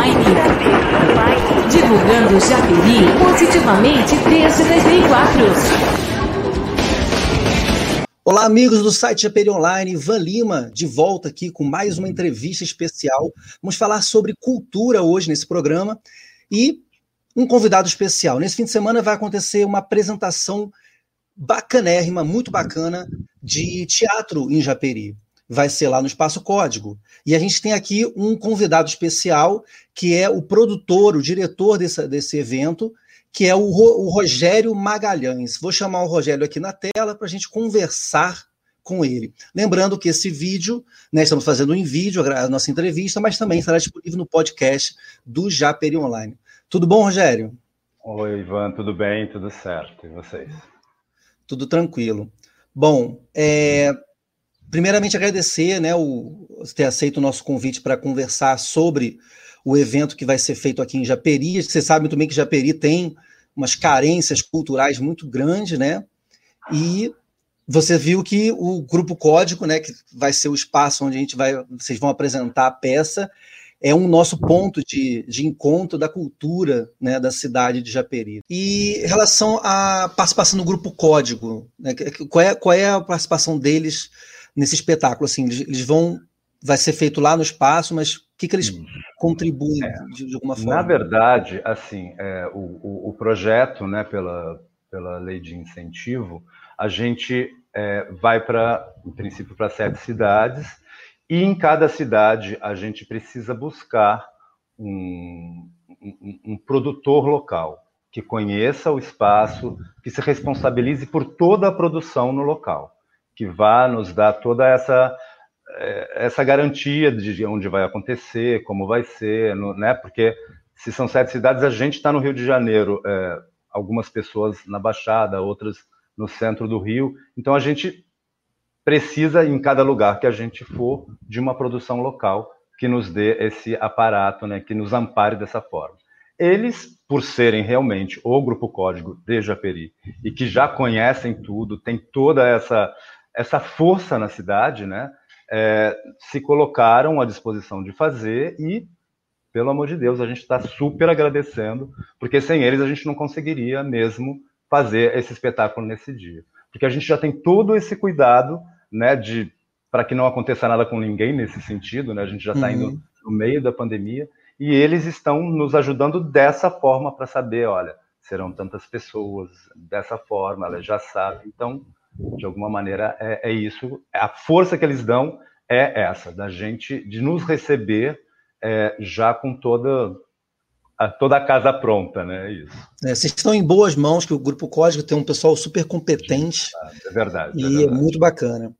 Online. Divulgando Japeri positivamente desde 2004. Olá, amigos do site Japeri Online, Ivan Lima, de volta aqui com mais uma entrevista especial. Vamos falar sobre cultura hoje nesse programa e um convidado especial. Nesse fim de semana vai acontecer uma apresentação bacanérrima, muito bacana, de teatro em Japeri. Vai ser lá no Espaço Código. E a gente tem aqui um convidado especial, que é o produtor, o diretor desse, desse evento, que é o, o Rogério Magalhães. Vou chamar o Rogério aqui na tela para a gente conversar com ele. Lembrando que esse vídeo, né, estamos fazendo em vídeo a nossa entrevista, mas também estará disponível no podcast do Japeri Online. Tudo bom, Rogério? Oi, Ivan, tudo bem? Tudo certo. E vocês? Tudo tranquilo. Bom, é, primeiramente agradecer né, o, ter aceito o nosso convite para conversar sobre o evento que vai ser feito aqui em Japeri. Você sabe muito bem que Japeri tem umas carências culturais muito grandes, né? E você viu que o Grupo Código, né, que vai ser o espaço onde a gente vai, vocês vão apresentar a peça, é um nosso ponto de, de encontro da cultura né, da cidade de Japeri. E em relação à participação no Grupo Código, né, qual, é, qual é a participação deles nesse espetáculo? Assim, eles, eles vão. Vai ser feito lá no espaço, mas o que, que eles hum. contribuem é, de, de, alguma forma? Na verdade, assim, é, o, o, o, projeto, né, pela, pela lei de incentivo, a gente é, vai para, em princípio, para sete cidades e em cada cidade a gente precisa buscar um, um, um produtor local que conheça o espaço, que se responsabilize por toda a produção no local, que vá nos dar toda essa eh, essa garantia de onde vai acontecer, como vai ser, né? Porque se são sete cidades, a gente está no Rio de Janeiro, é, algumas pessoas na Baixada, outras no centro do Rio. Então a gente precisa, em cada lugar que a gente for, de uma produção local que nos dê esse aparato, né, que nos ampare dessa forma. Eles, por serem realmente o Grupo Código de Japeri e que já conhecem tudo, tem toda essa, essa força na cidade, né, é, se colocaram à disposição de fazer e, pelo amor de Deus, a gente está super agradecendo, porque sem eles a gente não conseguiria mesmo fazer esse espetáculo nesse dia porque a gente já tem todo esse cuidado, né, de para que não aconteça nada com ninguém nesse sentido, né? A gente já está uhum. indo no meio da pandemia e eles estão nos ajudando dessa forma para saber, olha, serão tantas pessoas dessa forma, ela já sabe. Então, de alguma maneira é, é isso. A força que eles dão é essa, da gente de nos receber é, já com toda toda a casa pronta, né? Isso. É, vocês estão em boas mãos, que o Grupo Código tem um pessoal super competente. É verdade. E é, verdade. é muito bacana.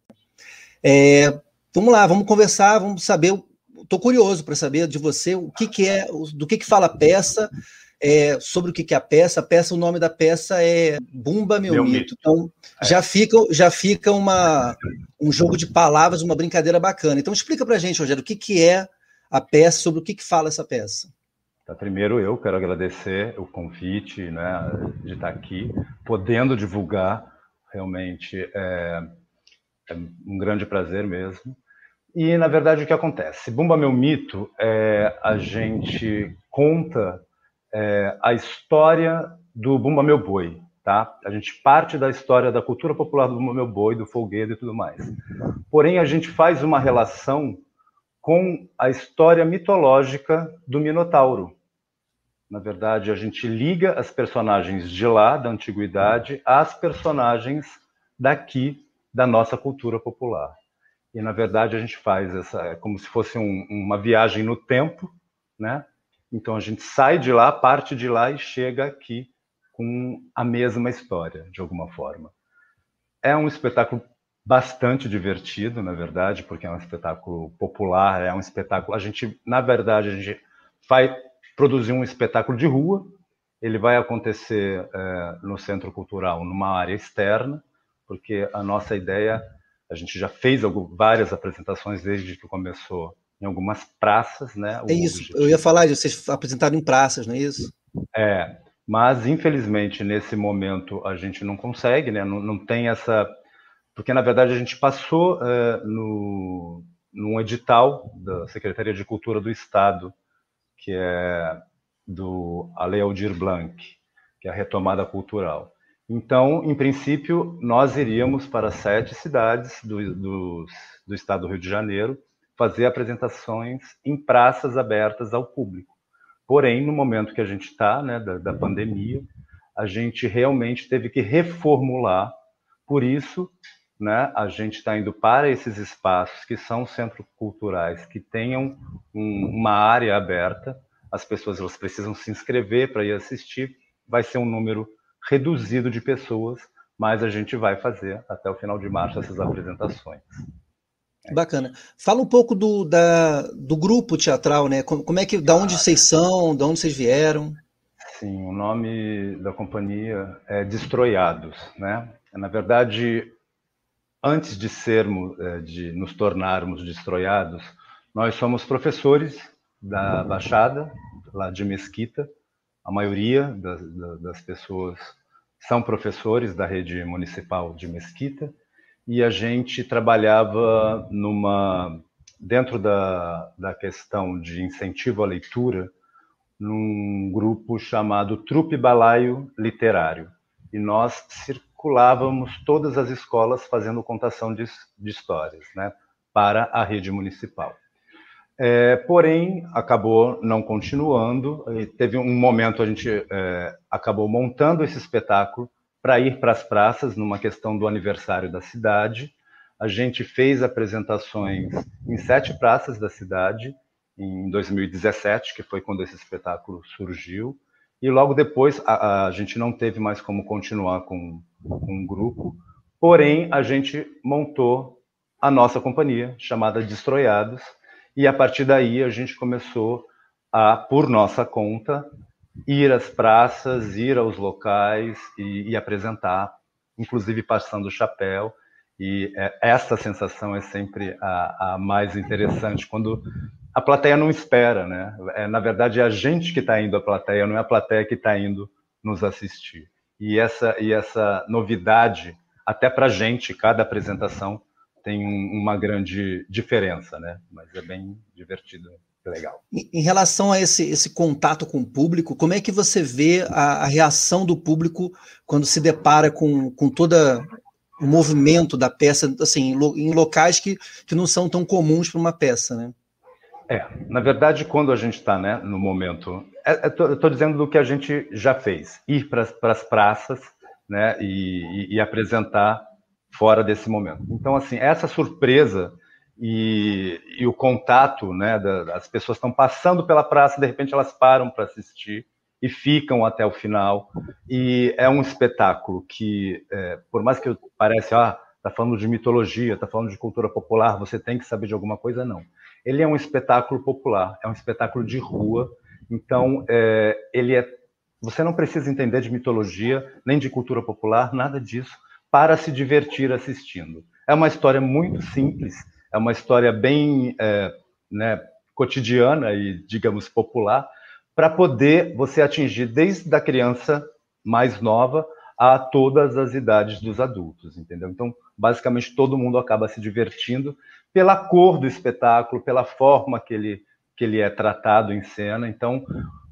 É, vamos lá, vamos conversar, vamos saber. Estou curioso para saber de você o que, que é, do que, que fala a peça, é, sobre o que, que é a peça. A peça, o nome da peça é Bumba Meu, Meu mito. mito. Então é. já fica, já fica uma, um jogo de palavras, uma brincadeira bacana. Então explica para a gente, Rogério, o que, que é a peça, sobre o que, que fala essa peça. Tá, primeiro eu quero agradecer o convite, né, de estar aqui, podendo divulgar, realmente é, é um grande prazer mesmo. E na verdade o que acontece? Bumba Meu Mito, é, a gente conta é, a história do Bumba Meu Boi, tá? A gente parte da história da cultura popular do Bumba Meu Boi, do folguedo e tudo mais. Porém a gente faz uma relação com a história mitológica do Minotauro, na verdade, a gente liga as personagens de lá, da antiguidade, às personagens daqui, da nossa cultura popular. E, na verdade, a gente faz essa, é como se fosse um, uma viagem no tempo, né? Então, a gente sai de lá, parte de lá e chega aqui com a mesma história, de alguma forma. É um espetáculo bastante divertido, na verdade, porque é um espetáculo popular, é um espetáculo. A gente, na verdade, a gente faz, produzir um espetáculo de rua. Ele vai acontecer é, no Centro Cultural, numa área externa, porque a nossa ideia, a gente já fez várias apresentações desde que começou em algumas praças, né? É isso, objetivo. eu ia falar de vocês apresentaram em praças, não é isso? É, mas infelizmente nesse momento a gente não consegue, né? Não, não tem essa, porque na verdade a gente passou é, no num edital da Secretaria de Cultura do Estado que é do Ale Aldir Blanc, que é a retomada cultural. Então, em princípio, nós iríamos para sete cidades do, do, do estado do Rio de Janeiro fazer apresentações em praças abertas ao público. Porém, no momento que a gente está, né, da, da pandemia, a gente realmente teve que reformular. Por isso, né, a gente está indo para esses espaços que são centros culturais, que tenham um, uma área aberta. As pessoas elas precisam se inscrever para ir assistir. Vai ser um número reduzido de pessoas, mas a gente vai fazer até o final de março essas apresentações. Bacana. Fala um pouco do, da, do grupo teatral, né? Como, como é que, da onde vocês são, da onde vocês vieram? Sim, o nome da companhia é Destroiados, né? Na verdade, antes de sermos, é, de nos tornarmos destroiados, nós somos professores da Baixada, lá de Mesquita, a maioria das, das pessoas são professores da rede municipal de Mesquita e a gente trabalhava numa dentro da, da questão de incentivo à leitura num grupo chamado Trupe Balaio Literário e nós circulávamos todas as escolas fazendo contação de, de histórias, né, para a rede municipal. É, porém, acabou não continuando. Teve um momento a gente é, acabou montando esse espetáculo para ir para as praças, numa questão do aniversário da cidade. A gente fez apresentações em sete praças da cidade em 2017, que foi quando esse espetáculo surgiu. E logo depois a, a gente não teve mais como continuar com, com o grupo, porém a gente montou a nossa companhia chamada Destroiados e a partir daí a gente começou a, por nossa conta, ir às praças, ir aos locais e, e apresentar, inclusive passando o chapéu. E é, essa sensação é sempre a, a, mais interessante, quando a plateia não espera, né? É, na verdade, é a gente que está indo à plateia, não é a plateia que está indo nos assistir. E essa, e essa novidade, até para a gente, cada apresentação, tem uma grande diferença, né? Mas é bem divertido, legal. Em relação a esse, esse contato com o público, como é que você vê a, a reação do público quando se depara com, com toda o movimento da peça, assim, em locais que, que não são tão comuns para uma peça, né? É, na verdade, quando a gente está né, no momento. É, Estou dizendo do que a gente já fez: ir para as praças né, e, e, e apresentar fora desse momento. Então, assim, essa surpresa e, e o contato, né, da, as pessoas estão passando pela praça, de repente elas param para assistir e ficam até o final. E é um espetáculo que, é, por mais que pareça, ah, tá falando de mitologia, tá falando de cultura popular, você tem que saber de alguma coisa, não. Ele é um espetáculo popular, é um espetáculo de rua, então é, ele é. Você não precisa entender de mitologia nem de cultura popular, nada disso para se divertir assistindo. É uma história muito simples, é uma história bem é, né, cotidiana e, digamos, popular, para poder você atingir desde a criança mais nova a todas as idades dos adultos, entendeu? Então, basicamente, todo mundo acaba se divertindo pela cor do espetáculo, pela forma que ele, que ele é tratado em cena. Então,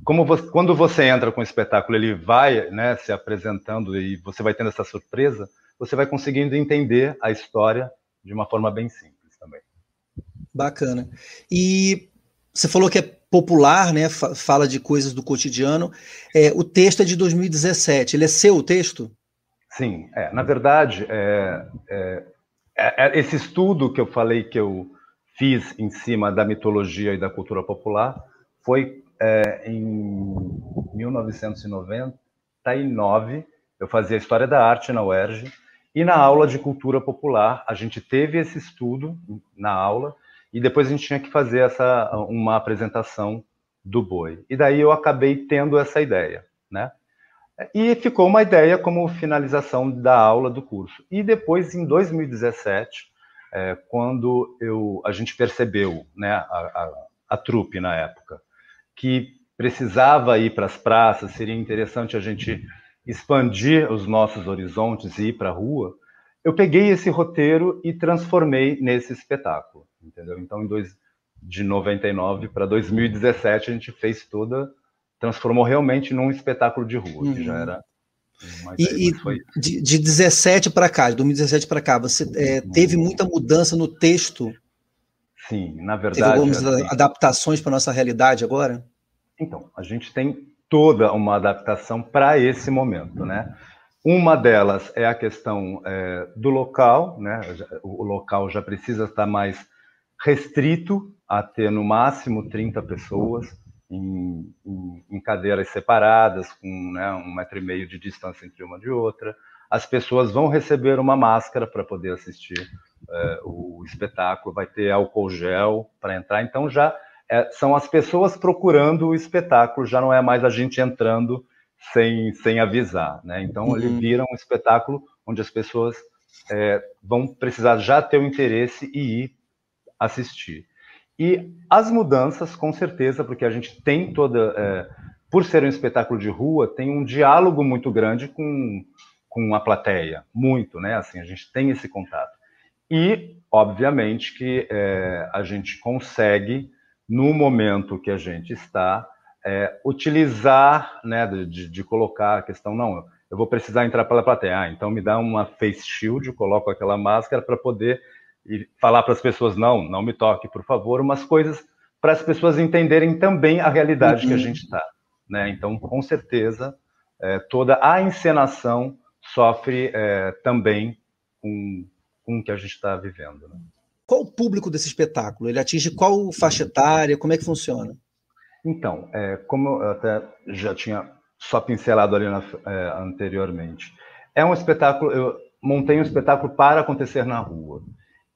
como você, quando você entra com o espetáculo, ele vai né, se apresentando e você vai tendo essa surpresa, você vai conseguindo entender a história de uma forma bem simples. Bacana. E você falou que é popular, né? Fala de coisas do cotidiano. É, o texto é de 2017. Ele é seu o texto? Sim. É, na verdade, é, é, é, é, esse estudo que eu falei que eu fiz em cima da mitologia e da cultura popular foi é, em 1999. Eu fazia História da Arte na UERJ e na aula de cultura popular, a gente teve esse estudo na aula e depois a gente tinha que fazer essa uma apresentação do boi. E daí eu acabei tendo essa ideia, né? E ficou uma ideia como finalização da aula do curso. E depois, em 2017, é, quando eu, a gente percebeu, né, a, a, a trupe na época, que precisava ir para as praças, seria interessante a gente expandir os nossos horizontes e ir para a rua, eu peguei esse roteiro e transformei nesse espetáculo, entendeu? Então, em dois, de 99 para 2017 a gente fez toda, transformou realmente num espetáculo de rua, uhum. que já uhum. era e, e de, de 17 para cá, de 2017 para cá, você é, teve muita mudança no texto? Sim, na verdade. Teve algumas assim, adaptações para nossa realidade agora? Então, a gente tem toda uma adaptação para esse momento, né? Uma delas é a questão é, do local, né? O local já precisa estar mais restrito a ter no máximo 30 pessoas em, em, em cadeiras separadas, com né, um metro e meio de distância entre uma de outra. As pessoas vão receber uma máscara para poder assistir é, o espetáculo, vai ter álcool gel para entrar. Então já é, são as pessoas procurando o espetáculo, já não é mais a gente entrando sem, sem avisar. Né? Então, uhum. ele vira um espetáculo onde as pessoas é, vão precisar já ter o interesse e ir assistir. E as mudanças, com certeza, porque a gente tem toda. É, por ser um espetáculo de rua, tem um diálogo muito grande com, com a plateia. Muito, né? Assim, a gente tem esse contato. E, obviamente, que é, a gente consegue, no momento que a gente está, é, utilizar, né, de, de, colocar a questão, não, eu vou precisar entrar pela plateia, ah, então me dá uma face shield, coloco aquela máscara para poder falar para as pessoas, não, não me toque, por favor, umas coisas para as pessoas entenderem também a realidade uhum. que a uhum. gente está. Né? Então, com certeza, é, toda a encenação sofre é, também com, com o que a gente está vivendo. Né? Qual o público desse espetáculo? Ele atinge qual faixa etária? Como é que funciona? Então, é, como eu até já tinha só pincelado ali na, é, anteriormente, é um espetáculo, eu montei um espetáculo para acontecer na rua.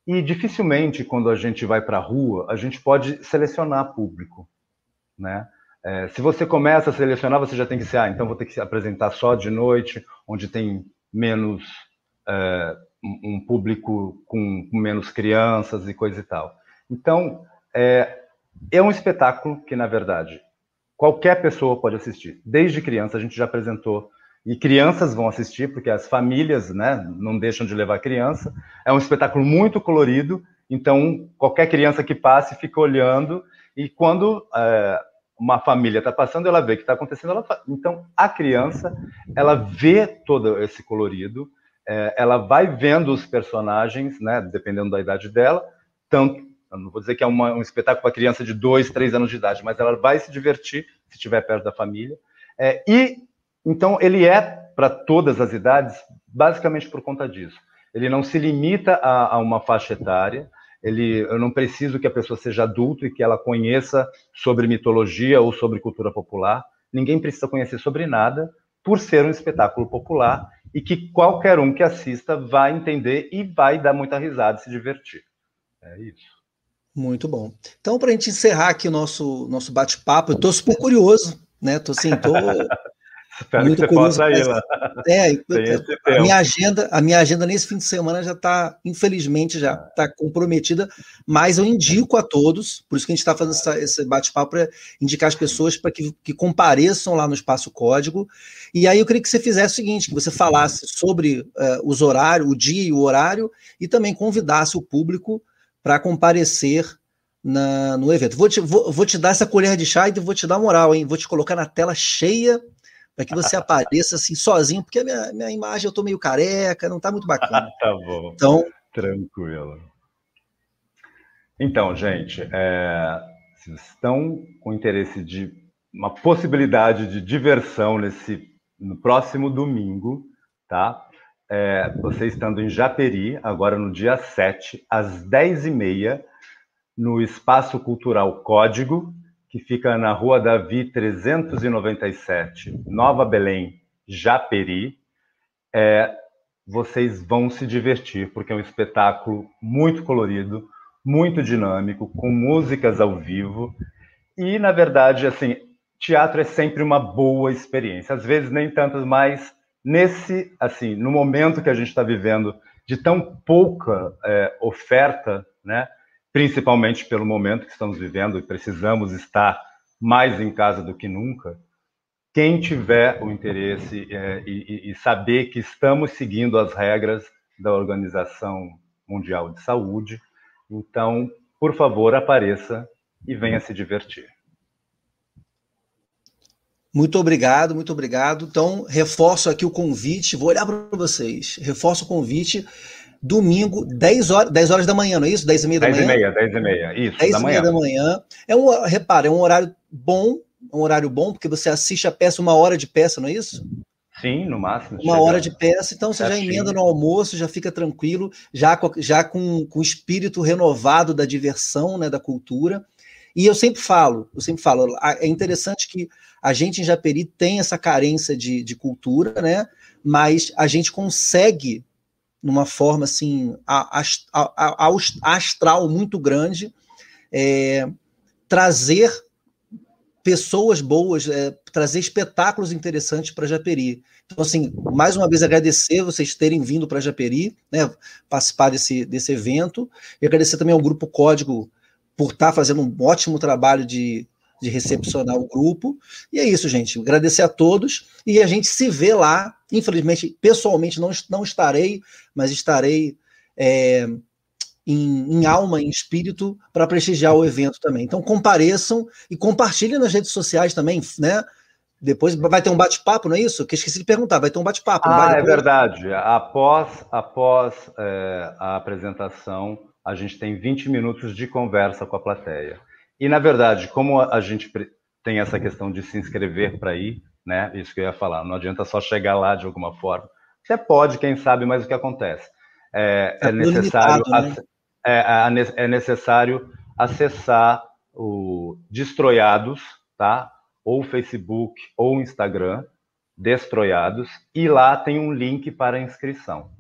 E dificilmente, quando a gente vai para a rua, a gente pode selecionar público, né? É, se você começa a selecionar, você já tem que ser, ah, então vou ter que se apresentar só de noite, onde tem menos é, um público com, menos crianças e coisa e tal. Então, é, é um espetáculo que, na verdade, qualquer pessoa pode assistir. Desde criança, a gente já apresentou e crianças vão assistir, porque as famílias né, não deixam de levar criança. É um espetáculo muito colorido, então qualquer criança que passe fica olhando, e quando é, uma família está passando, ela vê o que está acontecendo. Ela... Então a criança, ela vê todo esse colorido, é, ela vai vendo os personagens, né, dependendo da idade dela, tanto não vou dizer que é uma, um espetáculo para criança de dois, três anos de idade, mas ela vai se divertir se estiver perto da família. É, e então ele é para todas as idades, basicamente por conta disso. Ele não se limita a, a, uma faixa etária. Ele, eu não preciso que a pessoa seja adulto e que ela conheça sobre mitologia ou sobre cultura popular. Ninguém precisa conhecer sobre nada por ser um espetáculo popular e que qualquer um que assista vai entender e vai dar muita risada e se divertir. É isso. Muito bom. Então, para a gente encerrar aqui o nosso, nosso bate-papo, eu estou super curioso, né? Tô assim, tô Espero muito que você curioso, possa ir lá. É, a minha agenda, a minha agenda nesse fim de semana já está, infelizmente, já está comprometida, mas eu indico a todos, por isso que a gente está fazendo essa, esse bate-papo para indicar as pessoas para que, que compareçam lá no Espaço Código. E aí eu queria que você fizesse o seguinte: que você falasse sobre uh, os horários, o dia e o horário, e também convidasse o público para comparecer na, no evento. Vou te, vou, vou te dar essa colher de chá e vou te dar moral, hein? Vou te colocar na tela cheia para que você apareça assim sozinho, porque a minha, minha imagem eu tô meio careca, não tá muito bacana. tá bom. Então, tranquilo. Então, gente, é, se estão com interesse de uma possibilidade de diversão nesse no próximo domingo, tá? É, você estando em Japeri, agora no dia 7, às 10h30, no Espaço Cultural Código, que fica na Rua Davi 397, Nova Belém, Japeri. É, vocês vão se divertir, porque é um espetáculo muito colorido, muito dinâmico, com músicas ao vivo. E, na verdade, assim, teatro é sempre uma boa experiência. Às vezes nem tantas, mas nesse, assim, no momento que a gente está vivendo de tão pouca é, oferta, né? principalmente pelo momento que estamos vivendo e precisamos estar mais em casa do que nunca. Quem tiver o interesse é, e, e, saber que estamos seguindo as regras da Organização Mundial de Saúde, então, por favor, apareça e venha se divertir. Muito obrigado, muito obrigado. Então, reforço aqui o convite, vou olhar para vocês. Reforço o convite, domingo, 10 horas, 10 horas da manhã, não é isso? 10 e meia da 10 manhã? 10 e meia, 10 e meia, isso, 10 da e meia da manhã. É um, repara, é um horário bom, um horário bom, porque você assiste a peça uma hora de peça, não é isso? Sim, no máximo. Uma hora de peça, então você já emenda no almoço, já fica tranquilo, já, já com, com o espírito renovado da diversão, né, da cultura. E eu sempre falo, eu sempre falo, é interessante que a gente em Japeri tem essa carência de, de cultura, né? Mas a gente consegue, numa forma assim, astral muito grande, é, trazer pessoas boas, é, trazer espetáculos interessantes para Japeri. Então, assim, mais uma vez agradecer vocês terem vindo para Japeri, né, participar desse, desse evento, e agradecer também ao Grupo Código por estar tá fazendo um ótimo trabalho de, de recepcionar o grupo. E é isso, gente. Agradecer a todos e a gente se vê lá. Infelizmente, pessoalmente não, não estarei, mas estarei é, em, em, alma, em espírito, para prestigiar o evento também. Então compareçam e compartilhem nas redes sociais também, né? Depois vai ter um bate-papo, não é isso? Que esqueci de perguntar, vai ter um bate-papo. Ah, é verdade. Após, após é, a apresentação, a gente tem 20 minutos de conversa com a plateia. E, na verdade, como a gente tem essa questão de se inscrever para ir, né? Isso que eu ia falar, não adianta só chegar lá de alguma forma. Você pode, quem sabe, mas o que acontece? É, é, é necessário, limitado, né? é, é, necessário acessar o Destroyados, tá? Ou Facebook ou Instagram, Destroyados, e lá tem um link para inscrição.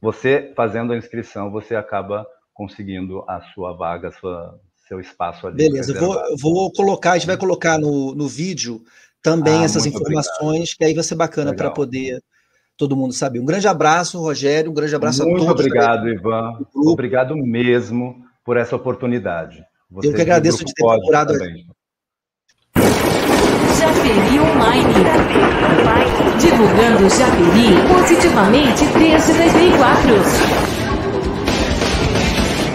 Você fazendo a inscrição, você acaba conseguindo a sua vaga, a sua, seu espaço ali. Beleza, eu vou, eu vou, colocar, a gente vai colocar no, no vídeo também ah, essas informações, obrigado. que aí vai ser bacana para poder todo mundo saber. Um grande abraço, Rogério, um grande abraço muito a todos. Muito obrigado, Ivan. Obrigado mesmo por essa oportunidade. Você eu que agradeço de ter procurado. Japeri Online. Divulgando Japeri positivamente desde 2004.